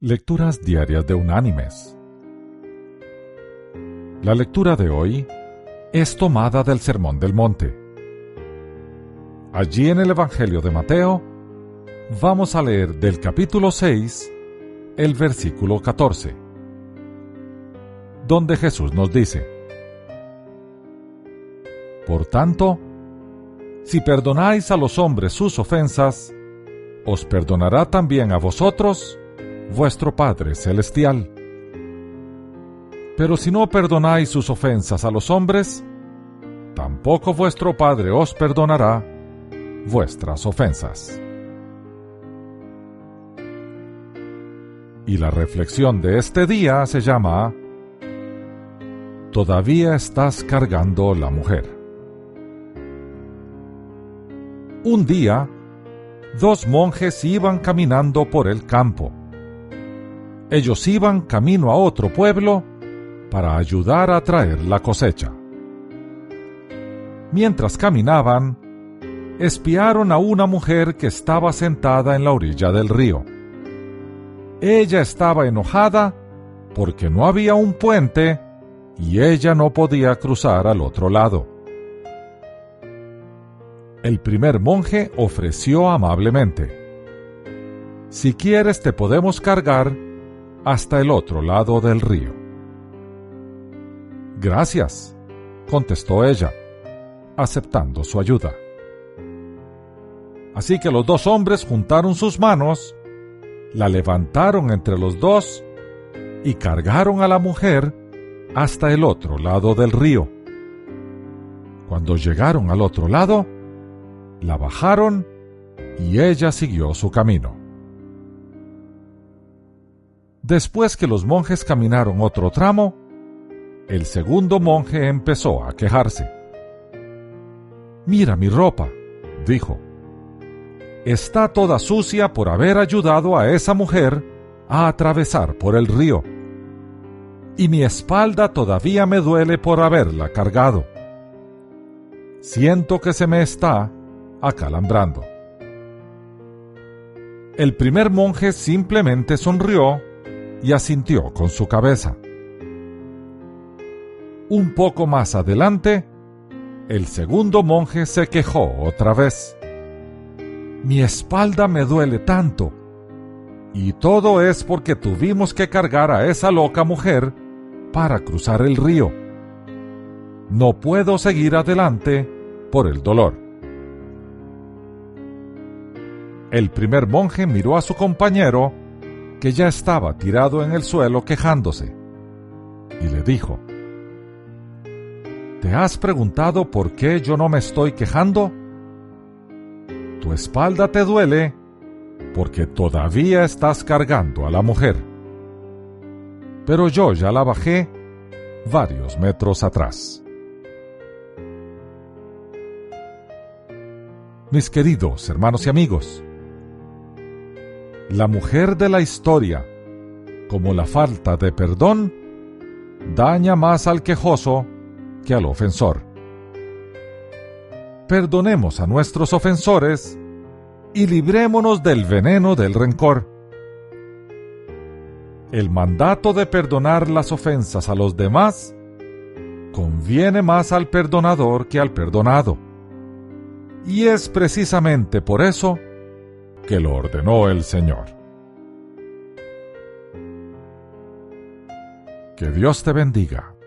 Lecturas Diarias de Unánimes. La lectura de hoy es tomada del Sermón del Monte. Allí en el Evangelio de Mateo vamos a leer del capítulo 6 el versículo 14, donde Jesús nos dice, Por tanto, si perdonáis a los hombres sus ofensas, os perdonará también a vosotros vuestro Padre Celestial. Pero si no perdonáis sus ofensas a los hombres, tampoco vuestro Padre os perdonará vuestras ofensas. Y la reflexión de este día se llama Todavía estás cargando la mujer. Un día, dos monjes iban caminando por el campo ellos iban camino a otro pueblo para ayudar a traer la cosecha. Mientras caminaban, espiaron a una mujer que estaba sentada en la orilla del río. Ella estaba enojada porque no había un puente y ella no podía cruzar al otro lado. El primer monje ofreció amablemente, Si quieres te podemos cargar hasta el otro lado del río. Gracias, contestó ella, aceptando su ayuda. Así que los dos hombres juntaron sus manos, la levantaron entre los dos y cargaron a la mujer hasta el otro lado del río. Cuando llegaron al otro lado, la bajaron y ella siguió su camino. Después que los monjes caminaron otro tramo, el segundo monje empezó a quejarse. Mira mi ropa, dijo. Está toda sucia por haber ayudado a esa mujer a atravesar por el río. Y mi espalda todavía me duele por haberla cargado. Siento que se me está acalambrando. El primer monje simplemente sonrió y asintió con su cabeza. Un poco más adelante, el segundo monje se quejó otra vez. Mi espalda me duele tanto. Y todo es porque tuvimos que cargar a esa loca mujer para cruzar el río. No puedo seguir adelante por el dolor. El primer monje miró a su compañero que ya estaba tirado en el suelo quejándose, y le dijo, ¿Te has preguntado por qué yo no me estoy quejando? Tu espalda te duele porque todavía estás cargando a la mujer. Pero yo ya la bajé varios metros atrás. Mis queridos hermanos y amigos, la mujer de la historia, como la falta de perdón, daña más al quejoso que al ofensor. Perdonemos a nuestros ofensores y librémonos del veneno del rencor. El mandato de perdonar las ofensas a los demás conviene más al perdonador que al perdonado. Y es precisamente por eso que lo ordenó el Señor. Que Dios te bendiga.